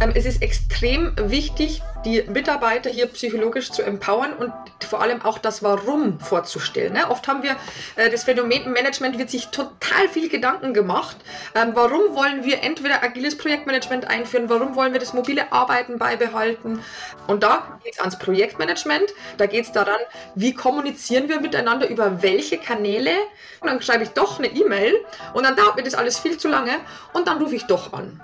Ähm, es ist extrem wichtig, die Mitarbeiter hier psychologisch zu empowern und vor allem auch das Warum vorzustellen. Ne? Oft haben wir äh, das Phänomen Management wird sich total viel Gedanken gemacht. Ähm, warum wollen wir entweder agiles Projektmanagement einführen? Warum wollen wir das mobile Arbeiten beibehalten? Und da geht es ans Projektmanagement. Da geht es daran, wie kommunizieren wir miteinander über welche Kanäle. Und dann schreibe ich doch eine E-Mail und dann dauert mir das alles viel zu lange und dann rufe ich doch an.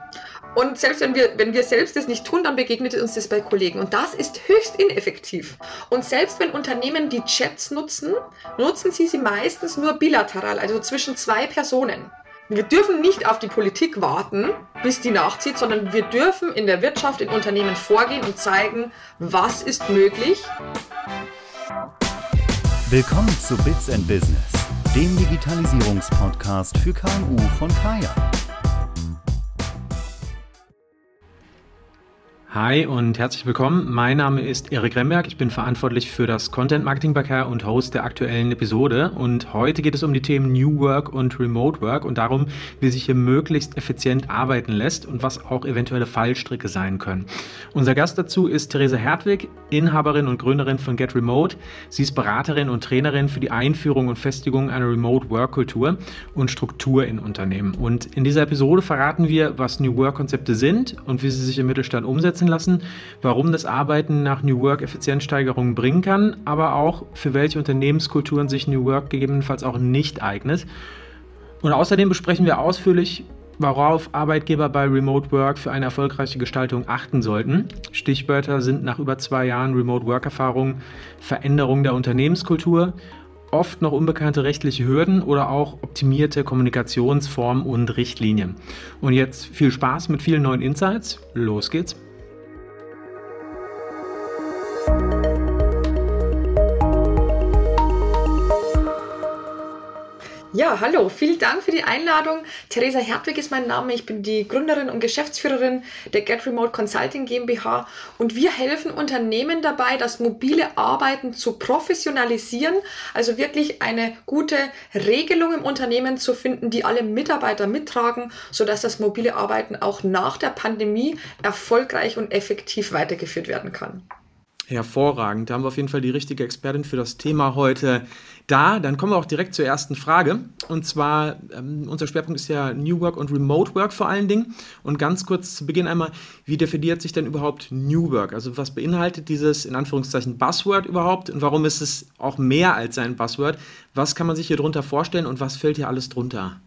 Und selbst wenn wir, wenn wir selbst das nicht tun, dann begegnet uns das bei Kollegen. Und das ist höchst ineffektiv. Und selbst wenn Unternehmen die Chats nutzen, nutzen sie sie meistens nur bilateral, also zwischen zwei Personen. Wir dürfen nicht auf die Politik warten, bis die nachzieht, sondern wir dürfen in der Wirtschaft, in Unternehmen vorgehen und zeigen, was ist möglich. Willkommen zu Bits and Business, dem Digitalisierungspodcast für KMU von Kaya. Hi und herzlich willkommen. Mein Name ist Erik Remberg. Ich bin verantwortlich für das Content Marketing bei Care und Host der aktuellen Episode. Und heute geht es um die Themen New Work und Remote Work und darum, wie sich hier möglichst effizient arbeiten lässt und was auch eventuelle Fallstricke sein können. Unser Gast dazu ist Theresa Hertwig, Inhaberin und Gründerin von Get Remote. Sie ist Beraterin und Trainerin für die Einführung und Festigung einer Remote Work Kultur und Struktur in Unternehmen. Und in dieser Episode verraten wir, was New Work Konzepte sind und wie sie sich im Mittelstand umsetzen einschätzen lassen, warum das Arbeiten nach New Work Effizienzsteigerungen bringen kann, aber auch für welche Unternehmenskulturen sich New Work gegebenenfalls auch nicht eignet. Und außerdem besprechen wir ausführlich, worauf Arbeitgeber bei Remote Work für eine erfolgreiche Gestaltung achten sollten. Stichwörter sind nach über zwei Jahren Remote Work-Erfahrung Veränderung der Unternehmenskultur, oft noch unbekannte rechtliche Hürden oder auch optimierte Kommunikationsformen und Richtlinien. Und jetzt viel Spaß mit vielen neuen Insights. Los geht's. Ja, hallo, vielen Dank für die Einladung. Theresa Hertwig ist mein Name. Ich bin die Gründerin und Geschäftsführerin der Get Remote Consulting GmbH und wir helfen Unternehmen dabei, das mobile Arbeiten zu professionalisieren, also wirklich eine gute Regelung im Unternehmen zu finden, die alle Mitarbeiter mittragen, sodass das mobile Arbeiten auch nach der Pandemie erfolgreich und effektiv weitergeführt werden kann. Hervorragend. Da haben wir auf jeden Fall die richtige Expertin für das Thema heute da. Dann kommen wir auch direkt zur ersten Frage. Und zwar, ähm, unser Schwerpunkt ist ja New Work und Remote Work vor allen Dingen. Und ganz kurz zu Beginn einmal, wie definiert sich denn überhaupt New Work? Also was beinhaltet dieses in Anführungszeichen Buzzword überhaupt? Und warum ist es auch mehr als ein Buzzword? Was kann man sich hier drunter vorstellen und was fällt hier alles drunter?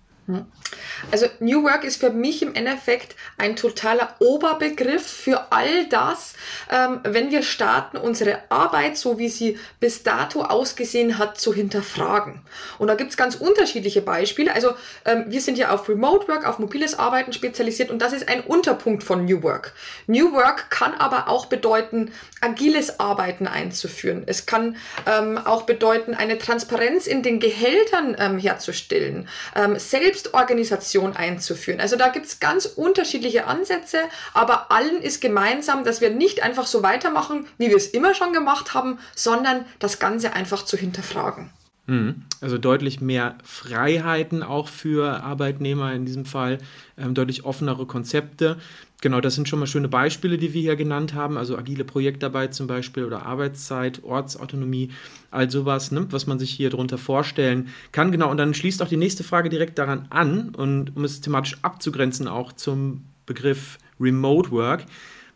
Also New Work ist für mich im Endeffekt ein totaler Oberbegriff für all das, ähm, wenn wir starten, unsere Arbeit, so wie sie bis dato ausgesehen hat, zu hinterfragen. Und da gibt es ganz unterschiedliche Beispiele. Also ähm, wir sind ja auf Remote Work, auf mobiles Arbeiten spezialisiert und das ist ein Unterpunkt von New Work. New Work kann aber auch bedeuten, agiles Arbeiten einzuführen. Es kann ähm, auch bedeuten, eine Transparenz in den Gehältern ähm, herzustellen, ähm, selbst Selbstorganisation einzuführen. Also da gibt es ganz unterschiedliche Ansätze, aber allen ist gemeinsam, dass wir nicht einfach so weitermachen, wie wir es immer schon gemacht haben, sondern das Ganze einfach zu hinterfragen. Mhm. Also deutlich mehr Freiheiten auch für Arbeitnehmer in diesem Fall, ähm, deutlich offenere Konzepte. Genau, das sind schon mal schöne Beispiele, die wir hier genannt haben. Also agile Projektarbeit zum Beispiel oder Arbeitszeit, Ortsautonomie, all sowas, ne, was man sich hier drunter vorstellen kann. Genau, und dann schließt auch die nächste Frage direkt daran an und um es thematisch abzugrenzen auch zum Begriff Remote Work.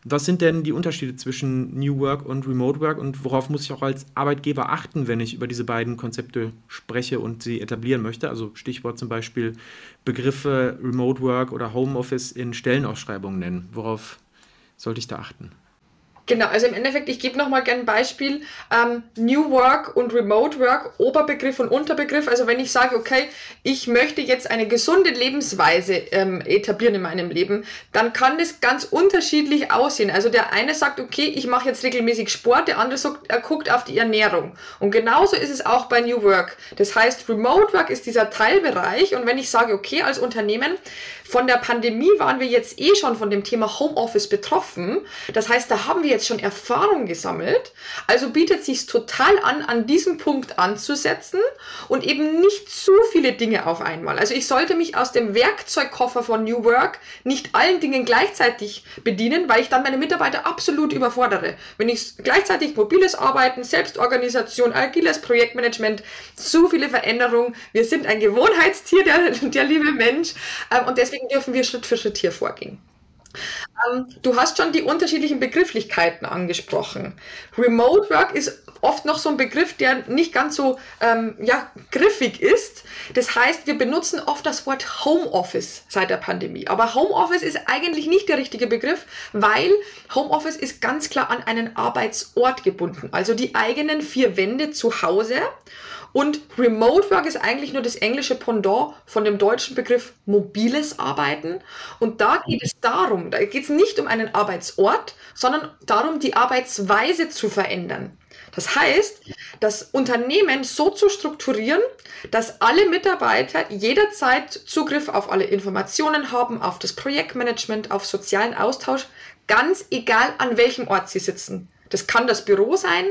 Was sind denn die Unterschiede zwischen New Work und Remote Work und worauf muss ich auch als Arbeitgeber achten, wenn ich über diese beiden Konzepte spreche und sie etablieren möchte? Also Stichwort zum Beispiel Begriffe Remote Work oder Homeoffice in Stellenausschreibungen nennen. Worauf sollte ich da achten? Genau, also im Endeffekt, ich gebe nochmal gerne ein Beispiel. Ähm, New Work und Remote Work, Oberbegriff und Unterbegriff. Also wenn ich sage, okay, ich möchte jetzt eine gesunde Lebensweise ähm, etablieren in meinem Leben, dann kann das ganz unterschiedlich aussehen. Also der eine sagt, okay, ich mache jetzt regelmäßig Sport, der andere sagt, er guckt auf die Ernährung. Und genauso ist es auch bei New Work. Das heißt, Remote Work ist dieser Teilbereich und wenn ich sage, okay, als Unternehmen von der Pandemie waren wir jetzt eh schon von dem Thema Homeoffice betroffen. Das heißt, da haben wir jetzt schon Erfahrung gesammelt. Also bietet sich total an, an diesem Punkt anzusetzen und eben nicht zu viele Dinge auf einmal. Also ich sollte mich aus dem Werkzeugkoffer von New Work nicht allen Dingen gleichzeitig bedienen, weil ich dann meine Mitarbeiter absolut überfordere. Wenn ich gleichzeitig mobiles Arbeiten, Selbstorganisation, agiles Projektmanagement, zu viele Veränderungen. Wir sind ein Gewohnheitstier, der, der liebe Mensch. Ähm, und deswegen dürfen wir Schritt für Schritt hier vorgehen. Ähm, du hast schon die unterschiedlichen Begrifflichkeiten angesprochen. Remote Work ist oft noch so ein Begriff, der nicht ganz so ähm, ja, griffig ist. Das heißt, wir benutzen oft das Wort Homeoffice seit der Pandemie. Aber Homeoffice ist eigentlich nicht der richtige Begriff, weil Homeoffice ist ganz klar an einen Arbeitsort gebunden. Also die eigenen vier Wände zu Hause. Und Remote Work ist eigentlich nur das englische Pendant von dem deutschen Begriff mobiles Arbeiten. Und da geht es darum, da geht es nicht um einen Arbeitsort, sondern darum, die Arbeitsweise zu verändern. Das heißt, das Unternehmen so zu strukturieren, dass alle Mitarbeiter jederzeit Zugriff auf alle Informationen haben, auf das Projektmanagement, auf sozialen Austausch, ganz egal an welchem Ort sie sitzen. Das kann das Büro sein,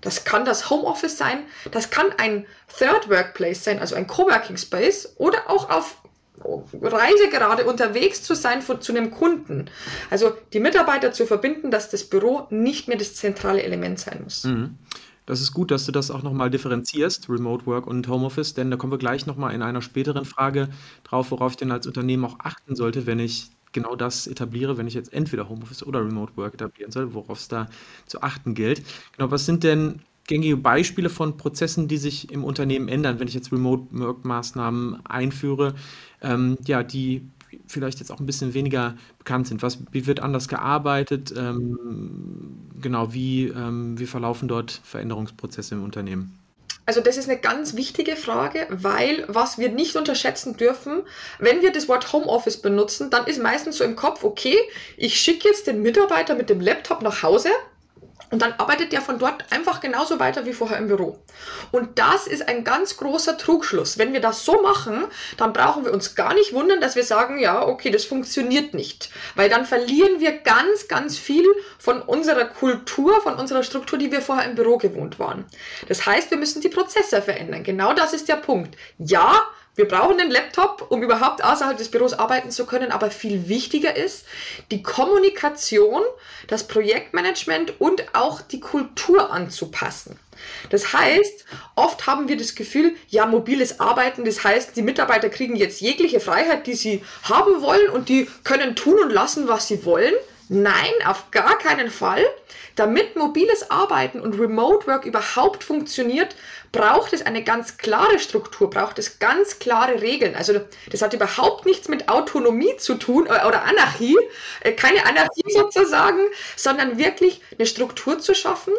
das kann das Homeoffice sein, das kann ein Third Workplace sein, also ein Coworking Space oder auch auf Reise gerade unterwegs zu sein von, zu einem Kunden. Also die Mitarbeiter zu verbinden, dass das Büro nicht mehr das zentrale Element sein muss. Mhm. Das ist gut, dass du das auch nochmal differenzierst, Remote Work und Homeoffice, denn da kommen wir gleich nochmal in einer späteren Frage drauf, worauf ich denn als Unternehmen auch achten sollte, wenn ich genau das etabliere, wenn ich jetzt entweder Homeoffice oder Remote Work etablieren soll, worauf es da zu achten gilt. Genau, was sind denn gängige Beispiele von Prozessen, die sich im Unternehmen ändern, wenn ich jetzt Remote Work Maßnahmen einführe, ähm, ja, die vielleicht jetzt auch ein bisschen weniger bekannt sind. Was, wie wird anders gearbeitet? Ähm, genau, wie, ähm, wie verlaufen dort Veränderungsprozesse im Unternehmen? Also das ist eine ganz wichtige Frage, weil was wir nicht unterschätzen dürfen, wenn wir das Wort Homeoffice benutzen, dann ist meistens so im Kopf, okay, ich schicke jetzt den Mitarbeiter mit dem Laptop nach Hause und dann arbeitet der von dort einfach genauso weiter wie vorher im Büro. Und das ist ein ganz großer Trugschluss. Wenn wir das so machen, dann brauchen wir uns gar nicht wundern, dass wir sagen, ja, okay, das funktioniert nicht. Weil dann verlieren wir ganz, ganz viel von unserer Kultur, von unserer Struktur, die wir vorher im Büro gewohnt waren. Das heißt, wir müssen die Prozesse verändern. Genau das ist der Punkt. Ja, wir brauchen den Laptop, um überhaupt außerhalb des Büros arbeiten zu können, aber viel wichtiger ist die Kommunikation, das Projektmanagement und auch die Kultur anzupassen. Das heißt, oft haben wir das Gefühl, ja, mobiles Arbeiten, das heißt, die Mitarbeiter kriegen jetzt jegliche Freiheit, die sie haben wollen und die können tun und lassen, was sie wollen. Nein, auf gar keinen Fall. Damit mobiles Arbeiten und Remote Work überhaupt funktioniert, braucht es eine ganz klare Struktur, braucht es ganz klare Regeln. Also das hat überhaupt nichts mit Autonomie zu tun äh, oder Anarchie, äh, keine Anarchie sozusagen, sondern wirklich eine Struktur zu schaffen,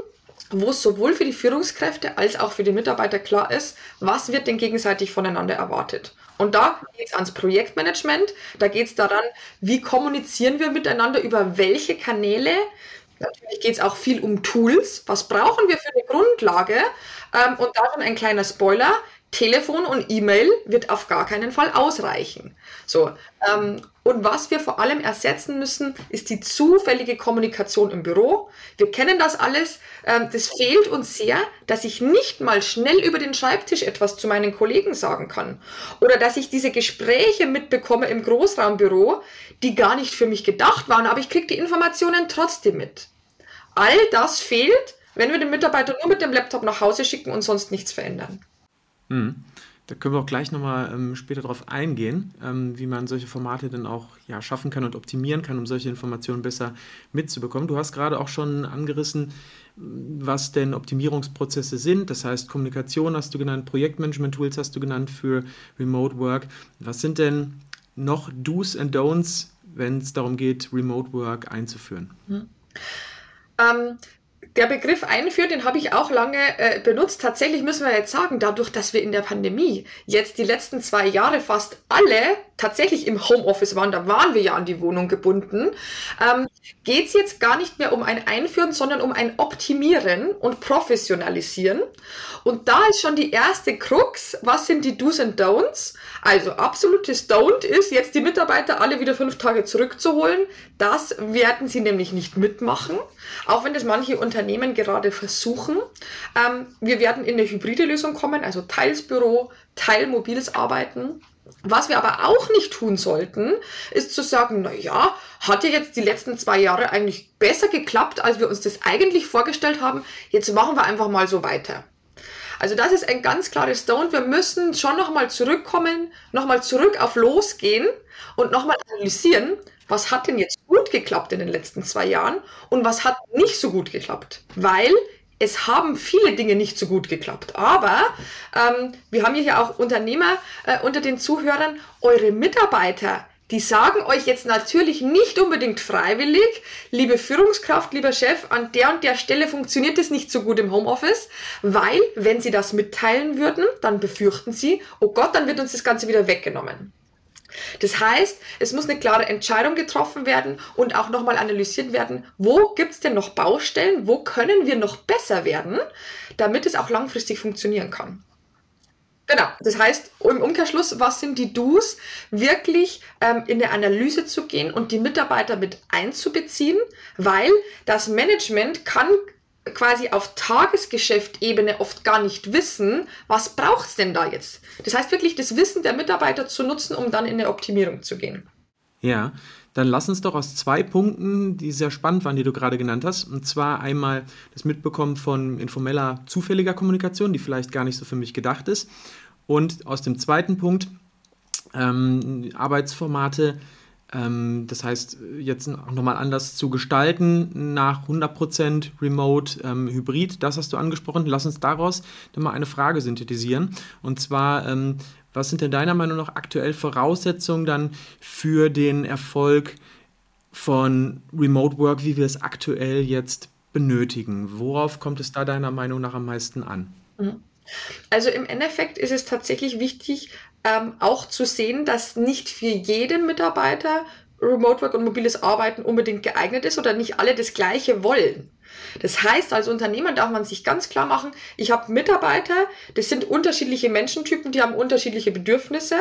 wo es sowohl für die Führungskräfte als auch für die Mitarbeiter klar ist, was wird denn gegenseitig voneinander erwartet. Und da geht es ans Projektmanagement, da geht es daran, wie kommunizieren wir miteinander, über welche Kanäle. Natürlich geht es auch viel um Tools. Was brauchen wir für eine Grundlage? Ähm, und da schon ein kleiner Spoiler. Telefon und E-Mail wird auf gar keinen Fall ausreichen. So, ähm, und was wir vor allem ersetzen müssen, ist die zufällige Kommunikation im Büro. Wir kennen das alles. Ähm, das fehlt uns sehr, dass ich nicht mal schnell über den Schreibtisch etwas zu meinen Kollegen sagen kann. Oder dass ich diese Gespräche mitbekomme im Großraumbüro, die gar nicht für mich gedacht waren, aber ich kriege die Informationen trotzdem mit. All das fehlt, wenn wir den Mitarbeiter nur mit dem Laptop nach Hause schicken und sonst nichts verändern. Mhm. Da können wir auch gleich nochmal ähm, später darauf eingehen, ähm, wie man solche Formate dann auch ja, schaffen kann und optimieren kann, um solche Informationen besser mitzubekommen. Du hast gerade auch schon angerissen, was denn Optimierungsprozesse sind. Das heißt, Kommunikation hast du genannt, Projektmanagement-Tools hast du genannt für Remote Work. Was sind denn noch Do's and Don'ts, wenn es darum geht, Remote Work einzuführen? Hm. Ähm, der Begriff einführt, den habe ich auch lange äh, benutzt. Tatsächlich müssen wir jetzt sagen, dadurch, dass wir in der Pandemie jetzt die letzten zwei Jahre fast alle tatsächlich im Homeoffice waren, da waren wir ja an die Wohnung gebunden, ähm, geht es jetzt gar nicht mehr um ein Einführen, sondern um ein Optimieren und Professionalisieren. Und da ist schon die erste Krux, was sind die Do's and Don'ts? Also absolutes Don't ist, jetzt die Mitarbeiter alle wieder fünf Tage zurückzuholen. Das werden sie nämlich nicht mitmachen, auch wenn das manche Unternehmen gerade versuchen. Ähm, wir werden in eine hybride Lösung kommen, also teils Büro, teil mobiles Arbeiten. Was wir aber auch nicht tun sollten, ist zu sagen, na ja, hat ja jetzt die letzten zwei Jahre eigentlich besser geklappt, als wir uns das eigentlich vorgestellt haben. Jetzt machen wir einfach mal so weiter. Also das ist ein ganz klares Stone. Wir müssen schon nochmal zurückkommen, nochmal zurück auf Losgehen und nochmal analysieren, was hat denn jetzt gut geklappt in den letzten zwei Jahren und was hat nicht so gut geklappt. Weil es haben viele Dinge nicht so gut geklappt. Aber ähm, wir haben hier auch Unternehmer äh, unter den Zuhörern, eure Mitarbeiter die sagen euch jetzt natürlich nicht unbedingt freiwillig, liebe Führungskraft, lieber Chef, an der und der Stelle funktioniert es nicht so gut im Homeoffice, weil wenn sie das mitteilen würden, dann befürchten sie, oh Gott, dann wird uns das Ganze wieder weggenommen. Das heißt, es muss eine klare Entscheidung getroffen werden und auch nochmal analysiert werden, wo gibt es denn noch Baustellen, wo können wir noch besser werden, damit es auch langfristig funktionieren kann. Genau, das heißt im Umkehrschluss, was sind die Do's, wirklich ähm, in der Analyse zu gehen und die Mitarbeiter mit einzubeziehen, weil das Management kann quasi auf Tagesgeschäftebene oft gar nicht wissen, was braucht es denn da jetzt. Das heißt wirklich das Wissen der Mitarbeiter zu nutzen, um dann in eine Optimierung zu gehen. Ja, dann lass uns doch aus zwei Punkten, die sehr spannend waren, die du gerade genannt hast, und zwar einmal das Mitbekommen von informeller, zufälliger Kommunikation, die vielleicht gar nicht so für mich gedacht ist, und aus dem zweiten Punkt ähm, Arbeitsformate, ähm, das heißt, jetzt nochmal anders zu gestalten nach 100% Remote ähm, Hybrid, das hast du angesprochen. Lass uns daraus dann mal eine Frage synthetisieren. Und zwar, ähm, was sind denn deiner Meinung nach aktuell Voraussetzungen dann für den Erfolg von Remote Work, wie wir es aktuell jetzt benötigen? Worauf kommt es da deiner Meinung nach am meisten an? Mhm. Also im Endeffekt ist es tatsächlich wichtig, ähm, auch zu sehen, dass nicht für jeden Mitarbeiter Remote Work und mobiles Arbeiten unbedingt geeignet ist oder nicht alle das Gleiche wollen. Das heißt, als Unternehmer darf man sich ganz klar machen, ich habe Mitarbeiter, das sind unterschiedliche Menschentypen, die haben unterschiedliche Bedürfnisse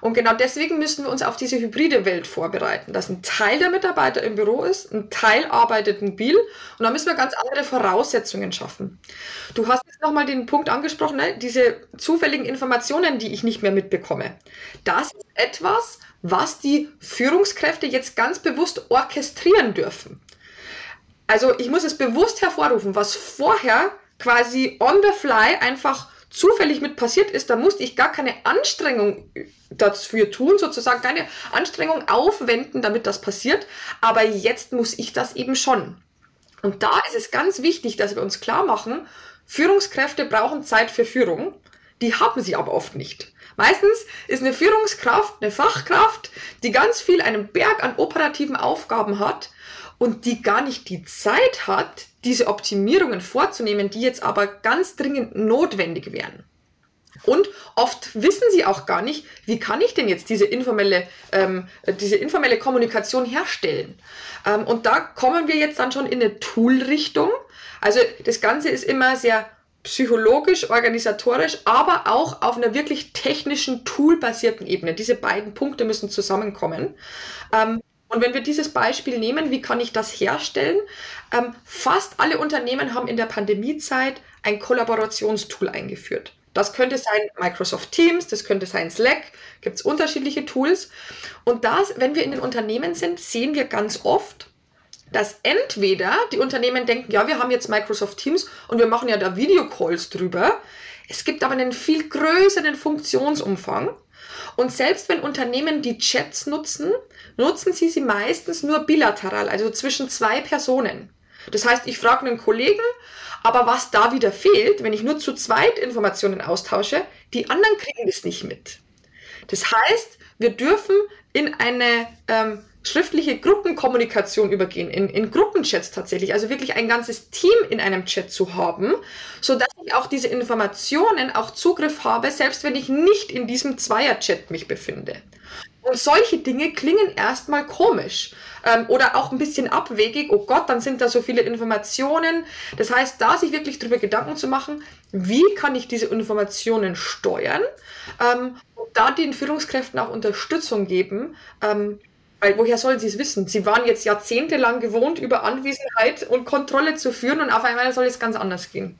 und genau deswegen müssen wir uns auf diese hybride Welt vorbereiten, dass ein Teil der Mitarbeiter im Büro ist, ein Teil arbeitet mobil und da müssen wir ganz andere Voraussetzungen schaffen. Du hast jetzt nochmal den Punkt angesprochen, ne? diese zufälligen Informationen, die ich nicht mehr mitbekomme. Das ist etwas, was die Führungskräfte jetzt ganz bewusst orchestrieren dürfen. Also ich muss es bewusst hervorrufen, was vorher quasi on the fly einfach zufällig mit passiert ist, da musste ich gar keine Anstrengung dafür tun, sozusagen keine Anstrengung aufwenden, damit das passiert. Aber jetzt muss ich das eben schon. Und da ist es ganz wichtig, dass wir uns klar machen, Führungskräfte brauchen Zeit für Führung. Die haben sie aber oft nicht. Meistens ist eine Führungskraft eine Fachkraft, die ganz viel einen Berg an operativen Aufgaben hat und die gar nicht die Zeit hat, diese Optimierungen vorzunehmen, die jetzt aber ganz dringend notwendig wären. Und oft wissen sie auch gar nicht, wie kann ich denn jetzt diese informelle, ähm, diese informelle Kommunikation herstellen. Ähm, und da kommen wir jetzt dann schon in eine Tool-Richtung. Also das Ganze ist immer sehr psychologisch, organisatorisch, aber auch auf einer wirklich technischen, toolbasierten Ebene. Diese beiden Punkte müssen zusammenkommen. Ähm, und wenn wir dieses Beispiel nehmen, wie kann ich das herstellen? Ähm, fast alle Unternehmen haben in der Pandemiezeit ein Kollaborationstool eingeführt. Das könnte sein Microsoft Teams, das könnte sein Slack, gibt es unterschiedliche Tools. Und das, wenn wir in den Unternehmen sind, sehen wir ganz oft, dass entweder die Unternehmen denken, ja, wir haben jetzt Microsoft Teams und wir machen ja da Videocalls drüber. Es gibt aber einen viel größeren Funktionsumfang. Und selbst wenn Unternehmen die Chats nutzen, nutzen sie sie meistens nur bilateral, also zwischen zwei Personen. Das heißt, ich frage einen Kollegen, aber was da wieder fehlt, wenn ich nur zu zweit Informationen austausche, die anderen kriegen das nicht mit. Das heißt, wir dürfen in eine ähm, schriftliche Gruppenkommunikation übergehen, in, in Gruppenchats tatsächlich, also wirklich ein ganzes Team in einem Chat zu haben, so dass ich auch diese Informationen auch Zugriff habe, selbst wenn ich nicht in diesem Zweier-Chat mich befinde. Und solche Dinge klingen erstmal komisch ähm, oder auch ein bisschen abwegig. Oh Gott, dann sind da so viele Informationen. Das heißt, da sich wirklich darüber Gedanken zu machen, wie kann ich diese Informationen steuern ähm, und da den Führungskräften auch Unterstützung geben. Ähm, weil woher sollen sie es wissen? Sie waren jetzt jahrzehntelang gewohnt, über Anwesenheit und Kontrolle zu führen und auf einmal soll es ganz anders gehen.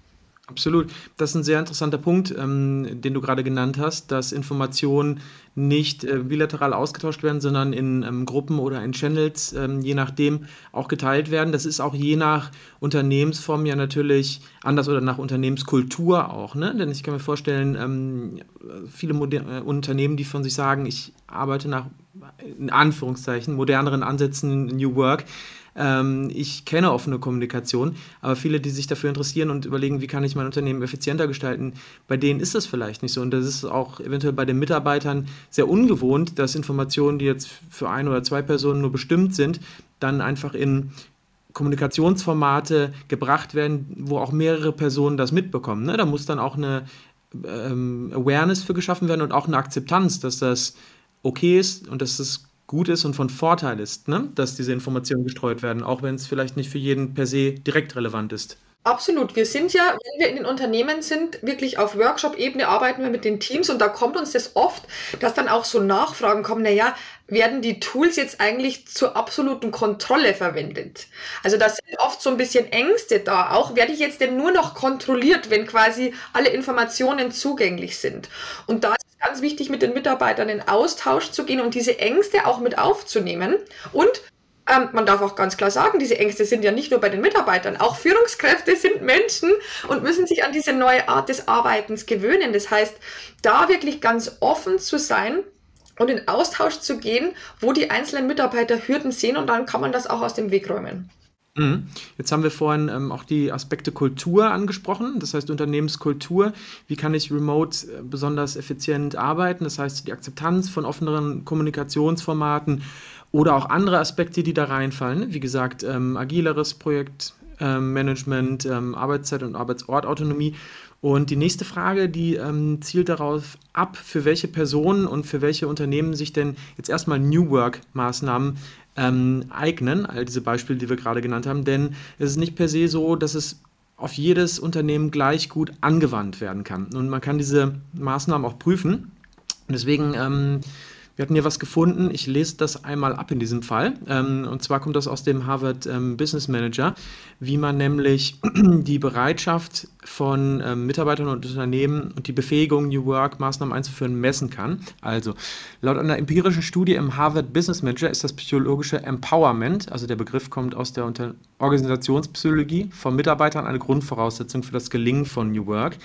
Absolut. Das ist ein sehr interessanter Punkt, ähm, den du gerade genannt hast, dass Informationen nicht äh, bilateral ausgetauscht werden, sondern in ähm, Gruppen oder in Channels, ähm, je nachdem, auch geteilt werden. Das ist auch je nach Unternehmensform ja natürlich anders oder nach Unternehmenskultur auch. Ne? Denn ich kann mir vorstellen, ähm, viele Moder äh, Unternehmen, die von sich sagen, ich arbeite nach, in Anführungszeichen, moderneren Ansätzen New Work, ähm, ich kenne offene Kommunikation, aber viele, die sich dafür interessieren und überlegen, wie kann ich mein Unternehmen effizienter gestalten, bei denen ist das vielleicht nicht so. Und das ist auch eventuell bei den Mitarbeitern sehr ungewohnt, dass Informationen, die jetzt für ein oder zwei Personen nur bestimmt sind, dann einfach in Kommunikationsformate gebracht werden, wo auch mehrere Personen das mitbekommen. Ne? Da muss dann auch eine ähm, Awareness für geschaffen werden und auch eine Akzeptanz, dass das okay ist und dass das gut ist und von Vorteil ist, ne? dass diese Informationen gestreut werden, auch wenn es vielleicht nicht für jeden per se direkt relevant ist. Absolut. Wir sind ja, wenn wir in den Unternehmen sind, wirklich auf Workshop-Ebene arbeiten wir mit den Teams und da kommt uns das oft, dass dann auch so Nachfragen kommen, naja, werden die Tools jetzt eigentlich zur absoluten Kontrolle verwendet? Also da sind oft so ein bisschen Ängste da. Auch werde ich jetzt denn nur noch kontrolliert, wenn quasi alle Informationen zugänglich sind? Und da ist es ganz wichtig, mit den Mitarbeitern in Austausch zu gehen und diese Ängste auch mit aufzunehmen und ähm, man darf auch ganz klar sagen, diese Ängste sind ja nicht nur bei den Mitarbeitern, auch Führungskräfte sind Menschen und müssen sich an diese neue Art des Arbeitens gewöhnen. Das heißt, da wirklich ganz offen zu sein und in Austausch zu gehen, wo die einzelnen Mitarbeiter Hürden sehen und dann kann man das auch aus dem Weg räumen. Mhm. Jetzt haben wir vorhin ähm, auch die Aspekte Kultur angesprochen, das heißt Unternehmenskultur. Wie kann ich remote äh, besonders effizient arbeiten? Das heißt die Akzeptanz von offeneren Kommunikationsformaten oder auch andere Aspekte, die da reinfallen. Wie gesagt, ähm, agileres Projektmanagement, ähm, ähm, Arbeitszeit und Arbeitsortautonomie. Und die nächste Frage, die ähm, zielt darauf ab, für welche Personen und für welche Unternehmen sich denn jetzt erstmal New Work-Maßnahmen ähm, eignen, all diese Beispiele, die wir gerade genannt haben. Denn es ist nicht per se so, dass es auf jedes Unternehmen gleich gut angewandt werden kann. Und man kann diese Maßnahmen auch prüfen. Deswegen ähm, wir hatten hier was gefunden. Ich lese das einmal ab in diesem Fall. Ähm, und zwar kommt das aus dem Harvard ähm, Business Manager, wie man nämlich die Bereitschaft von ähm, Mitarbeitern und Unternehmen und die Befähigung, New Work Maßnahmen einzuführen, messen kann. Also, laut einer empirischen Studie im Harvard Business Manager ist das psychologische Empowerment, also der Begriff kommt aus der Organisationspsychologie, von Mitarbeitern eine Grundvoraussetzung für das Gelingen von New Work.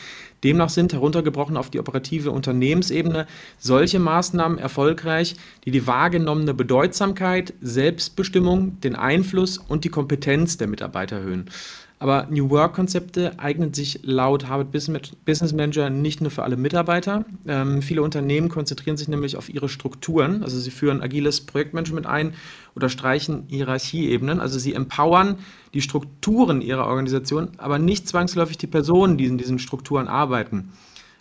Demnach sind heruntergebrochen auf die operative Unternehmensebene solche Maßnahmen erfolgreich, die die wahrgenommene Bedeutsamkeit, Selbstbestimmung, den Einfluss und die Kompetenz der Mitarbeiter erhöhen. Aber New Work-Konzepte eignen sich laut Harvard Business Manager nicht nur für alle Mitarbeiter. Ähm, viele Unternehmen konzentrieren sich nämlich auf ihre Strukturen. Also sie führen agiles Projektmanagement ein oder streichen Hierarchieebenen. Also sie empowern die Strukturen ihrer Organisation, aber nicht zwangsläufig die Personen, die in diesen Strukturen arbeiten.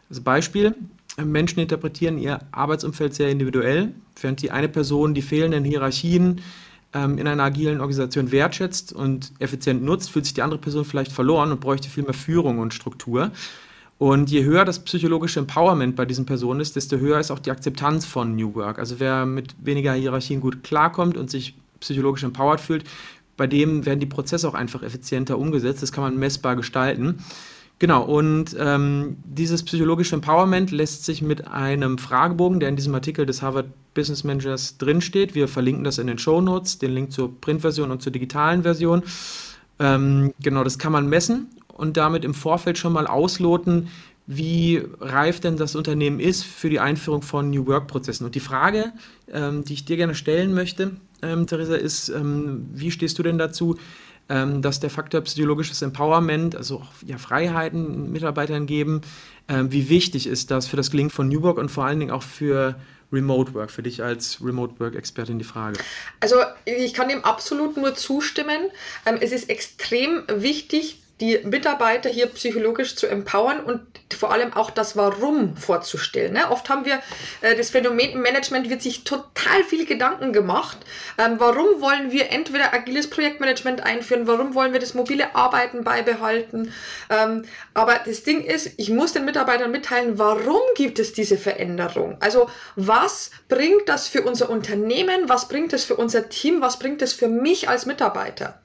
Also Beispiel, Menschen interpretieren ihr Arbeitsumfeld sehr individuell, während die eine Person die fehlenden Hierarchien ähm, in einer agilen Organisation wertschätzt und effizient nutzt, fühlt sich die andere Person vielleicht verloren und bräuchte viel mehr Führung und Struktur. Und je höher das psychologische Empowerment bei diesen Personen ist, desto höher ist auch die Akzeptanz von New Work. Also wer mit weniger Hierarchien gut klarkommt und sich psychologisch empowered fühlt, bei dem werden die Prozesse auch einfach effizienter umgesetzt. Das kann man messbar gestalten. Genau, und ähm, dieses psychologische Empowerment lässt sich mit einem Fragebogen, der in diesem Artikel des Harvard Business Managers drinsteht, wir verlinken das in den Show Notes, den Link zur Printversion und zur digitalen Version. Ähm, genau, das kann man messen und damit im Vorfeld schon mal ausloten, wie reif denn das Unternehmen ist für die Einführung von New Work-Prozessen. Und die Frage, ähm, die ich dir gerne stellen möchte, ähm, Theresa, ist, ähm, wie stehst du denn dazu? Ähm, dass der Faktor psychologisches Empowerment, also ja, Freiheiten Mitarbeitern geben, ähm, wie wichtig ist das für das Gelingen von New Work und vor allen Dingen auch für Remote Work, für dich als Remote Work-Expertin die Frage? Also ich kann dem absolut nur zustimmen. Ähm, es ist extrem wichtig, die Mitarbeiter hier psychologisch zu empowern und vor allem auch das Warum vorzustellen. Ne? Oft haben wir äh, das Phänomen Management wird sich total viel Gedanken gemacht. Ähm, warum wollen wir entweder agiles Projektmanagement einführen? Warum wollen wir das mobile Arbeiten beibehalten? Ähm, aber das Ding ist, ich muss den Mitarbeitern mitteilen, warum gibt es diese Veränderung? Also was bringt das für unser Unternehmen? Was bringt es für unser Team? Was bringt es für mich als Mitarbeiter?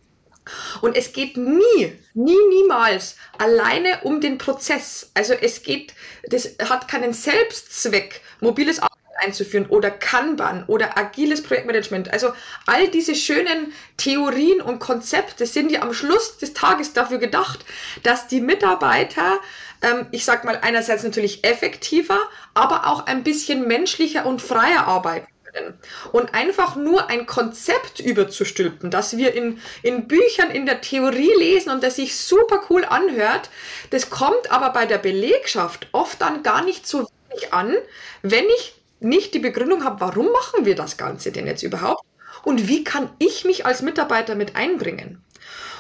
Und es geht nie, nie, niemals alleine um den Prozess. Also es geht, das hat keinen Selbstzweck, mobiles Arbeiten einzuführen oder Kanban oder agiles Projektmanagement. Also all diese schönen Theorien und Konzepte sind ja am Schluss des Tages dafür gedacht, dass die Mitarbeiter, ähm, ich sag mal einerseits natürlich effektiver, aber auch ein bisschen menschlicher und freier arbeiten können. Und einfach nur ein Konzept überzustülpen, das wir in, in Büchern in der Theorie lesen und das sich super cool anhört, das kommt aber bei der Belegschaft oft dann gar nicht so wenig an, wenn ich nicht die Begründung habe, warum machen wir das Ganze denn jetzt überhaupt und wie kann ich mich als Mitarbeiter mit einbringen.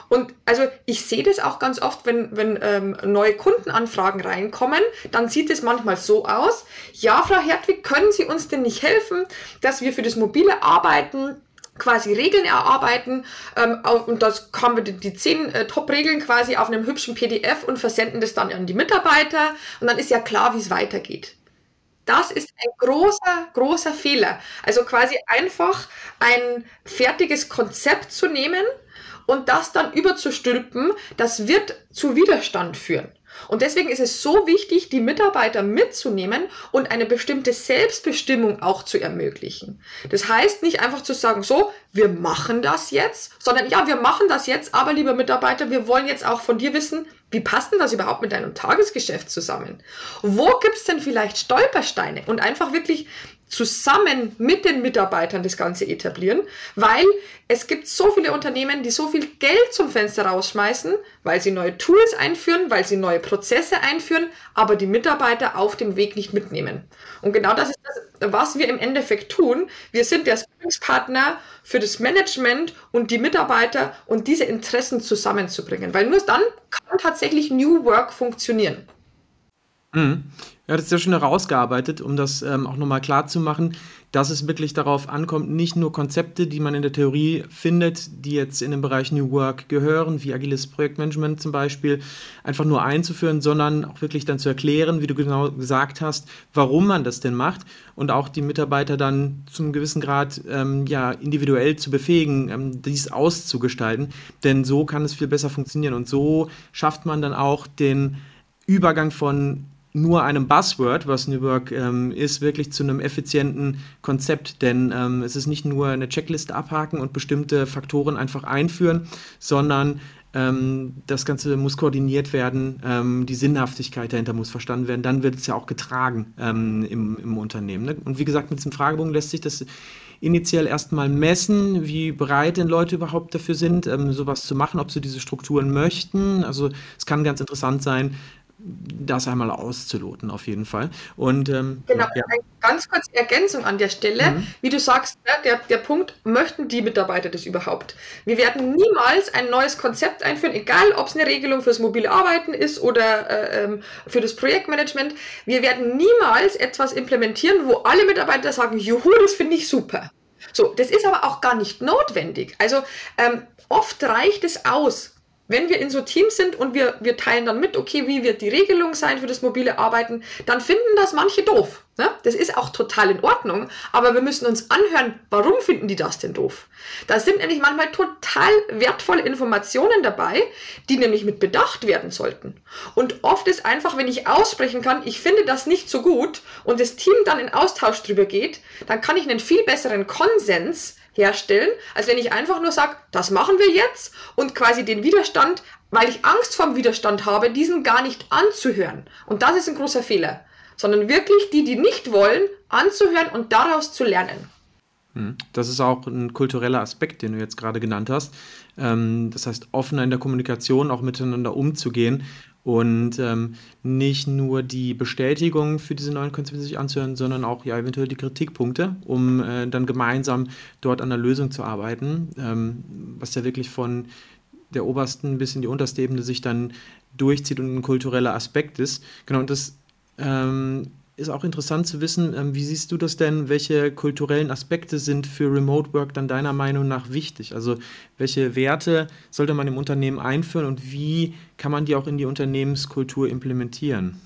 Und also ich sehe das auch ganz oft, wenn, wenn ähm, neue Kundenanfragen reinkommen, dann sieht es manchmal so aus, ja, Frau Hertwig, können Sie uns denn nicht helfen, dass wir für das mobile Arbeiten quasi Regeln erarbeiten ähm, und das haben wir die, die zehn äh, Top-Regeln quasi auf einem hübschen PDF und versenden das dann an die Mitarbeiter und dann ist ja klar, wie es weitergeht. Das ist ein großer, großer Fehler. Also quasi einfach ein fertiges Konzept zu nehmen und das dann überzustülpen, das wird zu Widerstand führen. Und deswegen ist es so wichtig, die Mitarbeiter mitzunehmen und eine bestimmte Selbstbestimmung auch zu ermöglichen. Das heißt nicht einfach zu sagen, so, wir machen das jetzt, sondern ja, wir machen das jetzt, aber lieber Mitarbeiter, wir wollen jetzt auch von dir wissen, wie passt denn das überhaupt mit deinem Tagesgeschäft zusammen? Wo gibt es denn vielleicht Stolpersteine? Und einfach wirklich zusammen mit den Mitarbeitern das Ganze etablieren, weil es gibt so viele Unternehmen, die so viel Geld zum Fenster rausschmeißen, weil sie neue Tools einführen, weil sie neue Prozesse einführen, aber die Mitarbeiter auf dem Weg nicht mitnehmen. Und genau das ist das, was wir im Endeffekt tun. Wir sind der Sparringspartner für das Management und die Mitarbeiter und diese Interessen zusammenzubringen, weil nur dann kann tatsächlich New Work funktionieren. Mhm. Ja, das ist ja schon herausgearbeitet, um das ähm, auch nochmal klar zu machen, dass es wirklich darauf ankommt, nicht nur Konzepte, die man in der Theorie findet, die jetzt in den Bereich New Work gehören, wie agiles Projektmanagement zum Beispiel, einfach nur einzuführen, sondern auch wirklich dann zu erklären, wie du genau gesagt hast, warum man das denn macht und auch die Mitarbeiter dann zum gewissen Grad ähm, ja, individuell zu befähigen, ähm, dies auszugestalten. Denn so kann es viel besser funktionieren und so schafft man dann auch den Übergang von nur einem Buzzword, was New Work ähm, ist, wirklich zu einem effizienten Konzept. Denn ähm, es ist nicht nur eine Checkliste abhaken und bestimmte Faktoren einfach einführen, sondern ähm, das Ganze muss koordiniert werden, ähm, die Sinnhaftigkeit dahinter muss verstanden werden. Dann wird es ja auch getragen ähm, im, im, Unternehmen. Ne? Und wie gesagt, mit diesem Fragebogen lässt sich das initial erstmal messen, wie bereit denn Leute überhaupt dafür sind, ähm, sowas zu machen, ob sie diese Strukturen möchten. Also es kann ganz interessant sein, das einmal auszuloten, auf jeden Fall. Und, ähm, genau, ja. eine ganz kurze Ergänzung an der Stelle. Mhm. Wie du sagst, ne, der, der Punkt, möchten die Mitarbeiter das überhaupt? Wir werden niemals ein neues Konzept einführen, egal ob es eine Regelung fürs mobile Arbeiten ist oder äh, ähm, für das Projektmanagement. Wir werden niemals etwas implementieren, wo alle Mitarbeiter sagen, juhu, das finde ich super. So, das ist aber auch gar nicht notwendig. Also ähm, oft reicht es aus, wenn wir in so Teams sind und wir, wir teilen dann mit, okay, wie wird die Regelung sein für das mobile Arbeiten, dann finden das manche doof. Ne? Das ist auch total in Ordnung, aber wir müssen uns anhören, warum finden die das denn doof? Da sind nämlich manchmal total wertvolle Informationen dabei, die nämlich mit bedacht werden sollten. Und oft ist einfach, wenn ich aussprechen kann, ich finde das nicht so gut und das Team dann in Austausch drüber geht, dann kann ich einen viel besseren Konsens herstellen, als wenn ich einfach nur sage, das machen wir jetzt und quasi den Widerstand, weil ich Angst vorm Widerstand habe, diesen gar nicht anzuhören. Und das ist ein großer Fehler. Sondern wirklich die, die nicht wollen, anzuhören und daraus zu lernen. Hm. Das ist auch ein kultureller Aspekt, den du jetzt gerade genannt hast. Ähm, das heißt, offener in der Kommunikation auch miteinander umzugehen und ähm, nicht nur die Bestätigung für diese neuen Konzepte sich anzuhören, sondern auch ja eventuell die Kritikpunkte, um äh, dann gemeinsam dort an der Lösung zu arbeiten, ähm, was ja wirklich von der obersten bis in die unterste Ebene sich dann durchzieht und ein kultureller Aspekt ist. Genau, und das ähm, ist auch interessant zu wissen, ähm, wie siehst du das denn? Welche kulturellen Aspekte sind für Remote Work dann deiner Meinung nach wichtig? Also welche Werte sollte man im Unternehmen einführen und wie kann man die auch in die Unternehmenskultur implementieren?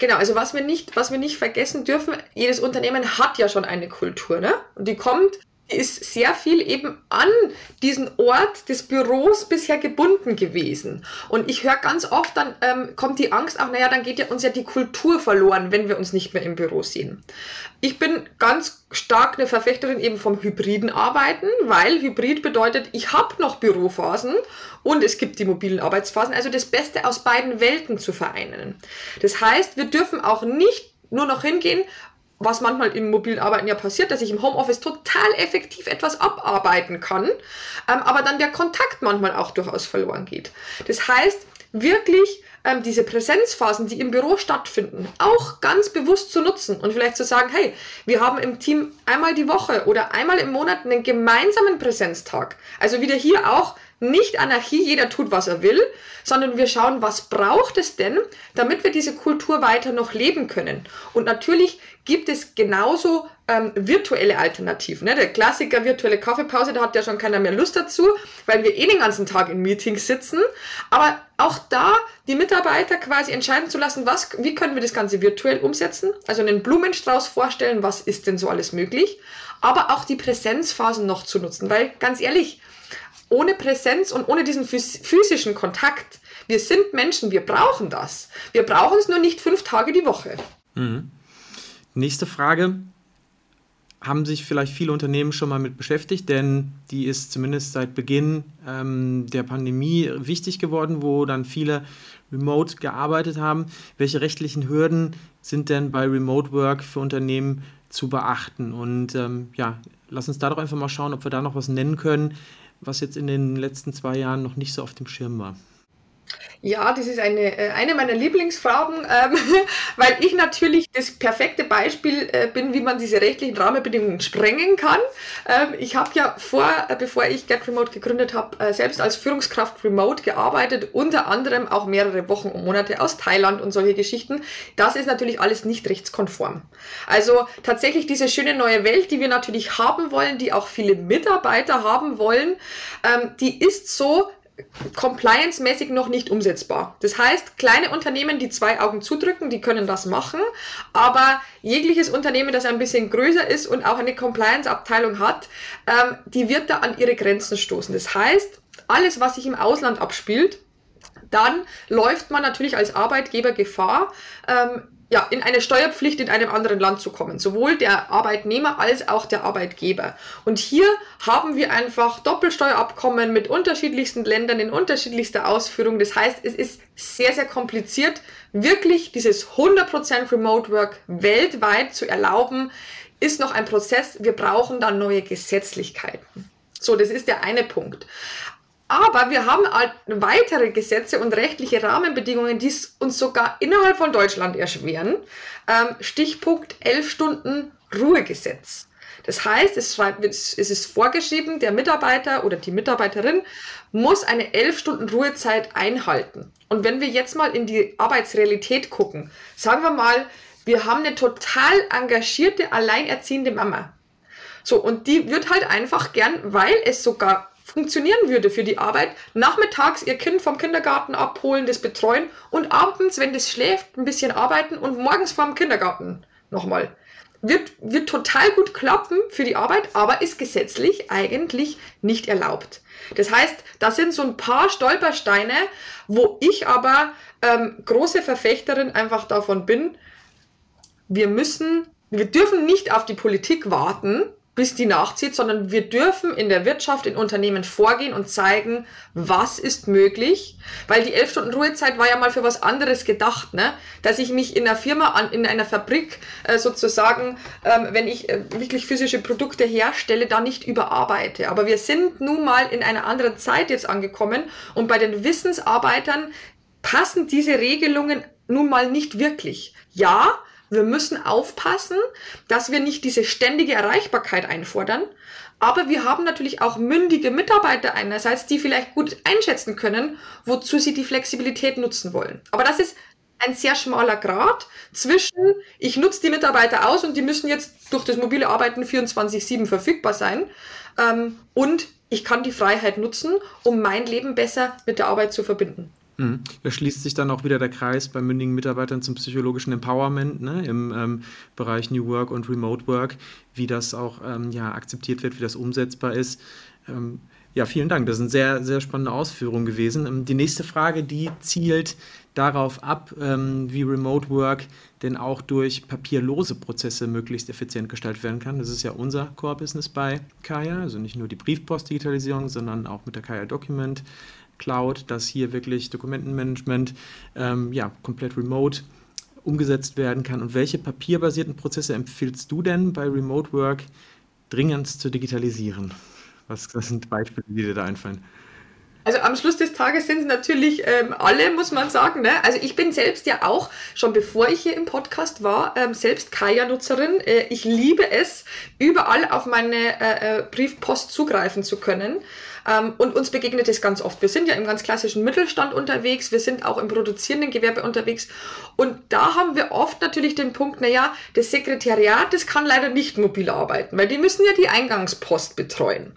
Genau, also was wir nicht, was wir nicht vergessen dürfen, jedes Unternehmen hat ja schon eine Kultur, ne? Und die kommt ist sehr viel eben an diesen Ort des Büros bisher gebunden gewesen. Und ich höre ganz oft, dann ähm, kommt die Angst auch, naja, dann geht ja uns ja die Kultur verloren, wenn wir uns nicht mehr im Büro sehen. Ich bin ganz stark eine Verfechterin eben vom hybriden Arbeiten, weil Hybrid bedeutet, ich habe noch Bürophasen und es gibt die mobilen Arbeitsphasen, also das Beste aus beiden Welten zu vereinen. Das heißt, wir dürfen auch nicht nur noch hingehen, was manchmal im mobilen Arbeiten ja passiert, dass ich im Homeoffice total effektiv etwas abarbeiten kann, ähm, aber dann der Kontakt manchmal auch durchaus verloren geht. Das heißt, wirklich ähm, diese Präsenzphasen, die im Büro stattfinden, auch ganz bewusst zu nutzen und vielleicht zu sagen, hey, wir haben im Team einmal die Woche oder einmal im Monat einen gemeinsamen Präsenztag. Also wieder hier auch nicht Anarchie, jeder tut, was er will, sondern wir schauen, was braucht es denn, damit wir diese Kultur weiter noch leben können. Und natürlich gibt es genauso ähm, virtuelle Alternativen. Ne? Der Klassiker virtuelle Kaffeepause, da hat ja schon keiner mehr Lust dazu, weil wir eh den ganzen Tag in Meetings sitzen. Aber auch da die Mitarbeiter quasi entscheiden zu lassen, was, wie können wir das Ganze virtuell umsetzen. Also einen Blumenstrauß vorstellen, was ist denn so alles möglich. Aber auch die Präsenzphasen noch zu nutzen, weil ganz ehrlich, ohne Präsenz und ohne diesen physischen Kontakt. Wir sind Menschen, wir brauchen das. Wir brauchen es nur nicht fünf Tage die Woche. Mhm. Nächste Frage. Haben sich vielleicht viele Unternehmen schon mal mit beschäftigt, denn die ist zumindest seit Beginn ähm, der Pandemie wichtig geworden, wo dann viele remote gearbeitet haben. Welche rechtlichen Hürden sind denn bei Remote Work für Unternehmen zu beachten? Und ähm, ja, lass uns da doch einfach mal schauen, ob wir da noch was nennen können, was jetzt in den letzten zwei Jahren noch nicht so auf dem Schirm war? Ja, das ist eine, äh, eine meiner Lieblingsfragen, ähm, weil ich natürlich das perfekte Beispiel äh, bin, wie man diese rechtlichen Rahmenbedingungen sprengen kann. Ähm, ich habe ja vor, äh, bevor ich Get Remote gegründet habe, äh, selbst als Führungskraft remote gearbeitet, unter anderem auch mehrere Wochen und Monate aus Thailand und solche Geschichten. Das ist natürlich alles nicht rechtskonform. Also tatsächlich diese schöne neue Welt, die wir natürlich haben wollen, die auch viele Mitarbeiter haben wollen, ähm, die ist so, compliance-mäßig noch nicht umsetzbar. Das heißt, kleine Unternehmen, die zwei Augen zudrücken, die können das machen, aber jegliches Unternehmen, das ein bisschen größer ist und auch eine Compliance-Abteilung hat, ähm, die wird da an ihre Grenzen stoßen. Das heißt, alles, was sich im Ausland abspielt, dann läuft man natürlich als Arbeitgeber Gefahr, ähm, ja, in eine Steuerpflicht in einem anderen Land zu kommen. Sowohl der Arbeitnehmer als auch der Arbeitgeber. Und hier haben wir einfach Doppelsteuerabkommen mit unterschiedlichsten Ländern in unterschiedlichster Ausführung. Das heißt, es ist sehr, sehr kompliziert, wirklich dieses 100% Remote Work weltweit zu erlauben, ist noch ein Prozess. Wir brauchen dann neue Gesetzlichkeiten. So, das ist der eine Punkt. Aber wir haben weitere Gesetze und rechtliche Rahmenbedingungen, die es uns sogar innerhalb von Deutschland erschweren. Ähm, Stichpunkt 11 Stunden Ruhegesetz. Das heißt, es, es ist vorgeschrieben, der Mitarbeiter oder die Mitarbeiterin muss eine 11 Stunden Ruhezeit einhalten. Und wenn wir jetzt mal in die Arbeitsrealität gucken, sagen wir mal, wir haben eine total engagierte, alleinerziehende Mama. So, und die wird halt einfach gern, weil es sogar funktionieren würde für die Arbeit, nachmittags ihr Kind vom Kindergarten abholen, das betreuen und abends, wenn das schläft, ein bisschen arbeiten und morgens vorm Kindergarten nochmal. Wird, wird total gut klappen für die Arbeit, aber ist gesetzlich eigentlich nicht erlaubt. Das heißt, das sind so ein paar Stolpersteine, wo ich aber ähm, große Verfechterin einfach davon bin, wir müssen, wir dürfen nicht auf die Politik warten, bis die nachzieht, sondern wir dürfen in der Wirtschaft, in Unternehmen vorgehen und zeigen, was ist möglich, weil die elf Stunden Ruhezeit war ja mal für was anderes gedacht, ne? dass ich mich in einer Firma, in einer Fabrik äh, sozusagen, ähm, wenn ich äh, wirklich physische Produkte herstelle, da nicht überarbeite. Aber wir sind nun mal in einer anderen Zeit jetzt angekommen und bei den Wissensarbeitern passen diese Regelungen nun mal nicht wirklich. Ja, wir müssen aufpassen, dass wir nicht diese ständige Erreichbarkeit einfordern, Aber wir haben natürlich auch mündige Mitarbeiter einerseits, die vielleicht gut einschätzen können, wozu sie die Flexibilität nutzen wollen. Aber das ist ein sehr schmaler Grad zwischen, ich nutze die Mitarbeiter aus und die müssen jetzt durch das mobile Arbeiten 24-7 verfügbar sein ähm, und ich kann die Freiheit nutzen, um mein Leben besser mit der Arbeit zu verbinden. Mhm. Da schließt sich dann auch wieder der Kreis bei mündigen Mitarbeitern zum psychologischen Empowerment ne, im ähm, Bereich New Work und Remote Work, wie das auch ähm, ja, akzeptiert wird, wie das umsetzbar ist. Ähm, ja, vielen Dank. Das sind sehr, sehr spannende Ausführungen gewesen. Ähm, die nächste Frage, die zielt darauf ab, ähm, wie Remote Work denn auch durch papierlose Prozesse möglichst effizient gestaltet werden kann. Das ist ja unser Core-Business bei Kaya, also nicht nur die Briefpost-Digitalisierung, sondern auch mit der Kaya Document Cloud, dass hier wirklich Dokumentenmanagement ähm, ja, komplett remote umgesetzt werden kann. Und welche papierbasierten Prozesse empfiehlst du denn bei Remote Work dringend zu digitalisieren? Was, was sind Beispiele, die dir da einfallen? Also am Schluss des Tages sind es natürlich ähm, alle, muss man sagen. Ne? Also ich bin selbst ja auch, schon bevor ich hier im Podcast war, ähm, selbst Kaya-Nutzerin. Äh, ich liebe es, überall auf meine äh, äh Briefpost zugreifen zu können. Ähm, und uns begegnet es ganz oft. Wir sind ja im ganz klassischen Mittelstand unterwegs, wir sind auch im produzierenden Gewerbe unterwegs. Und da haben wir oft natürlich den Punkt, naja, das Sekretariat, das kann leider nicht mobil arbeiten, weil die müssen ja die Eingangspost betreuen.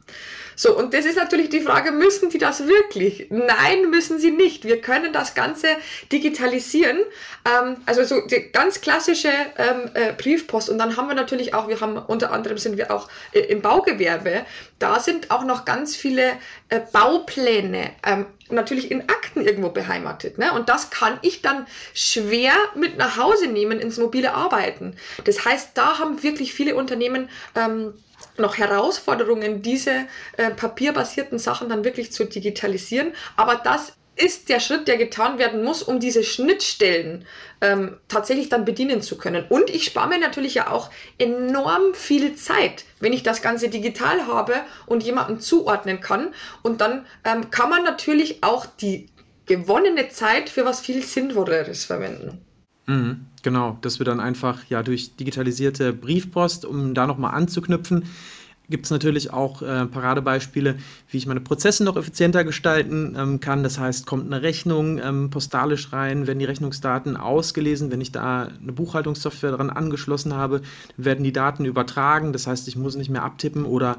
So, und das ist natürlich die Frage, müssen die das wirklich? Nein, müssen sie nicht. Wir können das Ganze digitalisieren. Ähm, also so die ganz klassische ähm, äh, Briefpost. Und dann haben wir natürlich auch, wir haben unter anderem sind wir auch äh, im Baugewerbe. Da sind auch noch ganz viele äh, Baupläne ähm, natürlich in Akten irgendwo beheimatet. Ne? Und das kann ich dann schwer mit nach Hause nehmen ins mobile Arbeiten. Das heißt, da haben wirklich viele Unternehmen ähm, noch Herausforderungen, diese äh, papierbasierten Sachen dann wirklich zu digitalisieren. Aber das ist der Schritt, der getan werden muss, um diese Schnittstellen ähm, tatsächlich dann bedienen zu können. Und ich spare mir natürlich ja auch enorm viel Zeit, wenn ich das Ganze digital habe und jemanden zuordnen kann. Und dann ähm, kann man natürlich auch die gewonnene Zeit für was viel Sinnvolleres verwenden. Mhm, genau, dass wir dann einfach ja durch digitalisierte Briefpost, um da nochmal anzuknüpfen, gibt es natürlich auch äh, Paradebeispiele, wie ich meine Prozesse noch effizienter gestalten ähm, kann. Das heißt, kommt eine Rechnung ähm, postalisch rein, werden die Rechnungsdaten ausgelesen. Wenn ich da eine Buchhaltungssoftware dran angeschlossen habe, werden die Daten übertragen. Das heißt, ich muss nicht mehr abtippen oder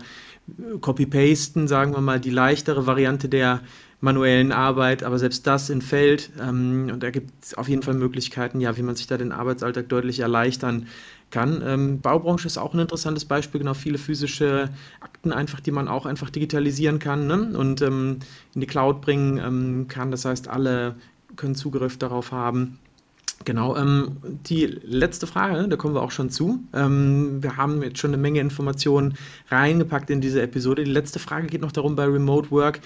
äh, copy-pasten, sagen wir mal, die leichtere Variante der manuellen Arbeit, aber selbst das Feld. Ähm, und da gibt es auf jeden Fall Möglichkeiten, ja, wie man sich da den Arbeitsalltag deutlich erleichtern kann. Ähm, Baubranche ist auch ein interessantes Beispiel, genau viele physische Akten einfach, die man auch einfach digitalisieren kann ne? und ähm, in die Cloud bringen ähm, kann. Das heißt, alle können Zugriff darauf haben. Genau, ähm, die letzte Frage, da kommen wir auch schon zu. Ähm, wir haben jetzt schon eine Menge Informationen reingepackt in diese Episode. Die letzte Frage geht noch darum bei Remote Work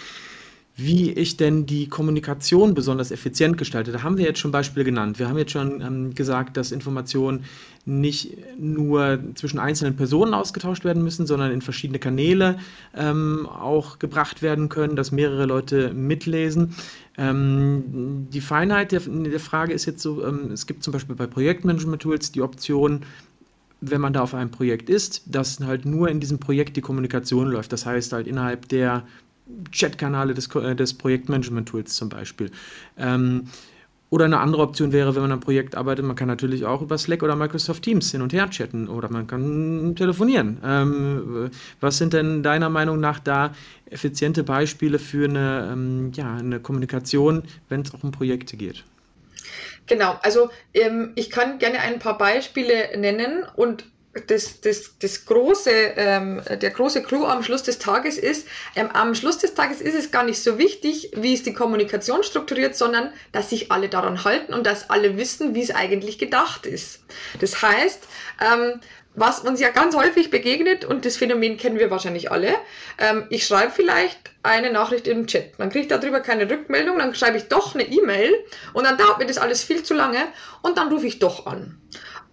wie ich denn die Kommunikation besonders effizient gestalte. Da haben wir jetzt schon Beispiele genannt. Wir haben jetzt schon ähm, gesagt, dass Informationen nicht nur zwischen einzelnen Personen ausgetauscht werden müssen, sondern in verschiedene Kanäle ähm, auch gebracht werden können, dass mehrere Leute mitlesen. Ähm, die Feinheit der, der, Frage ist jetzt so, ähm, es gibt zum Beispiel bei Projektmanagement-Tools die Option, wenn man da auf einem Projekt ist, dass halt nur in diesem Projekt die Kommunikation läuft. Das heißt halt innerhalb der Chatkanale des, äh, des Projektmanagement-Tools zum Beispiel. Ähm, oder eine andere Option wäre, wenn man am Projekt arbeitet, man kann natürlich auch über Slack oder Microsoft Teams hin und her chatten oder man kann telefonieren. Ähm, was sind denn deiner Meinung nach da effiziente Beispiele für eine, ähm, ja, eine Kommunikation, wenn es auch um Projekte geht? Genau, also ähm, ich kann gerne ein paar Beispiele nennen und das, das, das große, ähm, der große Clou am Schluss des Tages ist, ähm, am Schluss des Tages ist es gar nicht so wichtig, wie ist die Kommunikation strukturiert, sondern dass sich alle daran halten und dass alle wissen, wie es eigentlich gedacht ist. Das heißt, ähm, was uns ja ganz häufig begegnet, und das Phänomen kennen wir wahrscheinlich alle, ähm, ich schreibe vielleicht eine Nachricht im Chat, dann kriege ich darüber keine Rückmeldung, dann schreibe ich doch eine E-Mail und dann dauert mir das alles viel zu lange und dann rufe ich doch an.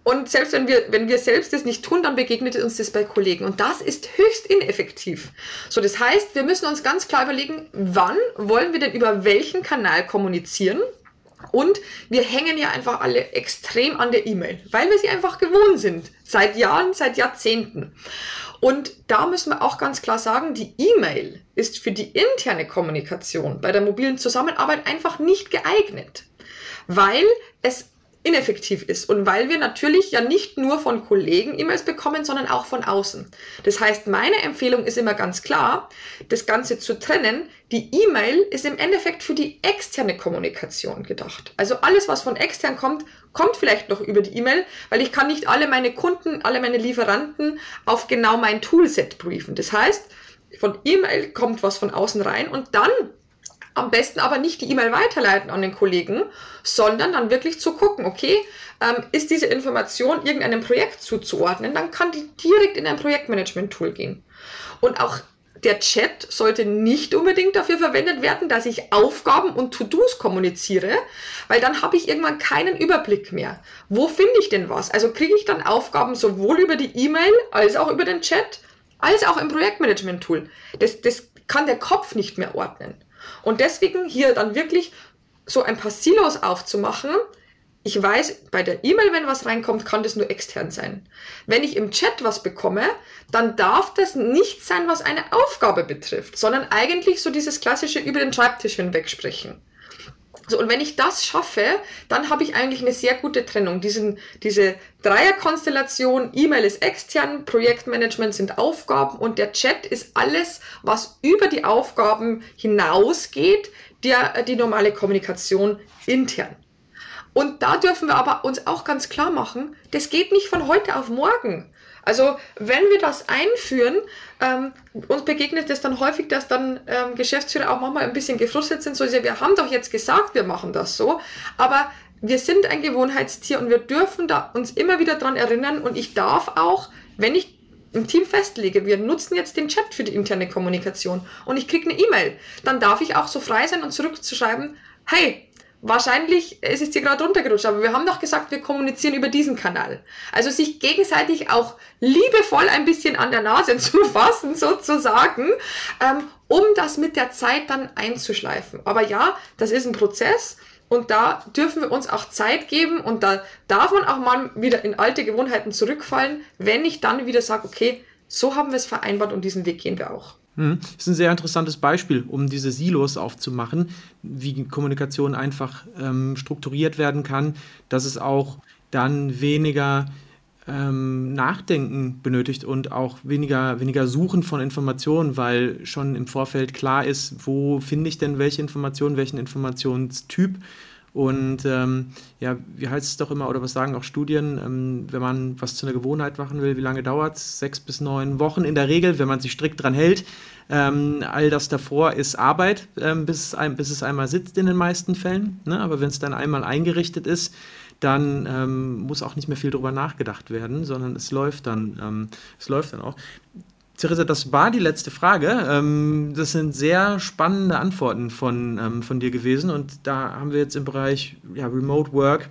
Und selbst wenn wir, wenn wir selbst das nicht tun, dann begegnet uns das bei Kollegen. Und das ist höchst ineffektiv. So, das heißt, wir müssen uns ganz klar überlegen, wann wollen wir denn über welchen Kanal kommunizieren? Und wir hängen ja einfach alle extrem an der E-Mail, weil wir sie einfach gewohnt sind. Seit Jahren, seit Jahrzehnten. Und da müssen wir auch ganz klar sagen, die E-Mail ist für die interne Kommunikation bei der mobilen Zusammenarbeit einfach nicht geeignet, weil es ineffektiv ist und weil wir natürlich ja nicht nur von Kollegen E-Mails bekommen, sondern auch von außen. Das heißt, meine Empfehlung ist immer ganz klar, das Ganze zu trennen. Die E-Mail ist im Endeffekt für die externe Kommunikation gedacht. Also alles, was von extern kommt, kommt vielleicht noch über die E-Mail, weil ich kann nicht alle meine Kunden, alle meine Lieferanten auf genau mein Toolset briefen. Das heißt, von E-Mail kommt was von außen rein und dann am besten aber nicht die E-Mail weiterleiten an den Kollegen, sondern dann wirklich zu gucken, okay, ähm, ist diese Information irgendeinem Projekt zuzuordnen, dann kann die direkt in ein Projektmanagement-Tool gehen. Und auch der Chat sollte nicht unbedingt dafür verwendet werden, dass ich Aufgaben und To-Dos kommuniziere, weil dann habe ich irgendwann keinen Überblick mehr. Wo finde ich denn was? Also kriege ich dann Aufgaben sowohl über die E-Mail als auch über den Chat, als auch im Projektmanagement-Tool. Das, das kann der Kopf nicht mehr ordnen. Und deswegen hier dann wirklich so ein paar Silos aufzumachen. Ich weiß, bei der E-Mail, wenn was reinkommt, kann das nur extern sein. Wenn ich im Chat was bekomme, dann darf das nicht sein, was eine Aufgabe betrifft, sondern eigentlich so dieses klassische über den Schreibtisch hinweg sprechen. So, und wenn ich das schaffe, dann habe ich eigentlich eine sehr gute Trennung. Diesen, diese Dreierkonstellation, E-Mail ist extern, Projektmanagement sind Aufgaben und der Chat ist alles, was über die Aufgaben hinausgeht, der, die normale Kommunikation intern. Und da dürfen wir aber uns auch ganz klar machen, das geht nicht von heute auf morgen. Also wenn wir das einführen, ähm, uns begegnet es dann häufig, dass dann ähm, Geschäftsführer auch manchmal ein bisschen gefrustet sind, so wir haben doch jetzt gesagt, wir machen das so, aber wir sind ein Gewohnheitstier und wir dürfen da uns immer wieder dran erinnern und ich darf auch, wenn ich im Team festlege, wir nutzen jetzt den Chat für die interne Kommunikation und ich kriege eine E-Mail, dann darf ich auch so frei sein und zurückzuschreiben, hey, wahrscheinlich, es ist dir gerade runtergerutscht, aber wir haben doch gesagt, wir kommunizieren über diesen Kanal. Also sich gegenseitig auch liebevoll ein bisschen an der Nase zu fassen, sozusagen, ähm, um das mit der Zeit dann einzuschleifen. Aber ja, das ist ein Prozess. Und da dürfen wir uns auch Zeit geben und da darf man auch mal wieder in alte Gewohnheiten zurückfallen, wenn ich dann wieder sage, okay, so haben wir es vereinbart und diesen Weg gehen wir auch. Das ist ein sehr interessantes Beispiel, um diese Silos aufzumachen, wie Kommunikation einfach ähm, strukturiert werden kann, dass es auch dann weniger ähm, Nachdenken benötigt und auch weniger, weniger Suchen von Informationen, weil schon im Vorfeld klar ist, wo finde ich denn welche Informationen, welchen Informationstyp und ähm, ja, wie heißt es doch immer, oder was sagen auch Studien, ähm, wenn man was zu einer Gewohnheit machen will, wie lange dauert es? Sechs bis neun Wochen in der Regel, wenn man sich strikt dran hält. Ähm, all das davor ist Arbeit, ähm, bis, ein, bis es einmal sitzt in den meisten Fällen. Ne? Aber wenn es dann einmal eingerichtet ist, dann ähm, muss auch nicht mehr viel darüber nachgedacht werden, sondern es läuft dann, ähm, es läuft dann auch. Theresa, das war die letzte Frage. Ähm, das sind sehr spannende Antworten von, ähm, von dir gewesen und da haben wir jetzt im Bereich ja, Remote Work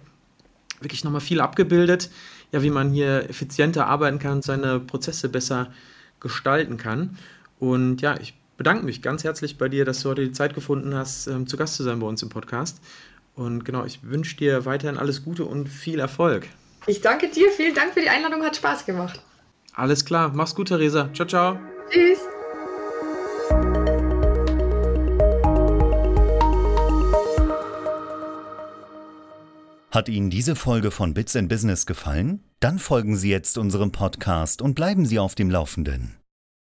wirklich nochmal viel abgebildet, ja, wie man hier effizienter arbeiten kann und seine Prozesse besser gestalten kann. Und ja, ich bedanke mich ganz herzlich bei dir, dass du heute die Zeit gefunden hast, ähm, zu Gast zu sein bei uns im Podcast. Und genau, ich wünsche dir weiterhin alles Gute und viel Erfolg. Ich danke dir, vielen Dank für die Einladung, hat Spaß gemacht. Alles klar, mach's gut, Theresa. Ciao, ciao. Tschüss. Hat Ihnen diese Folge von Bits and Business gefallen? Dann folgen Sie jetzt unserem Podcast und bleiben Sie auf dem Laufenden.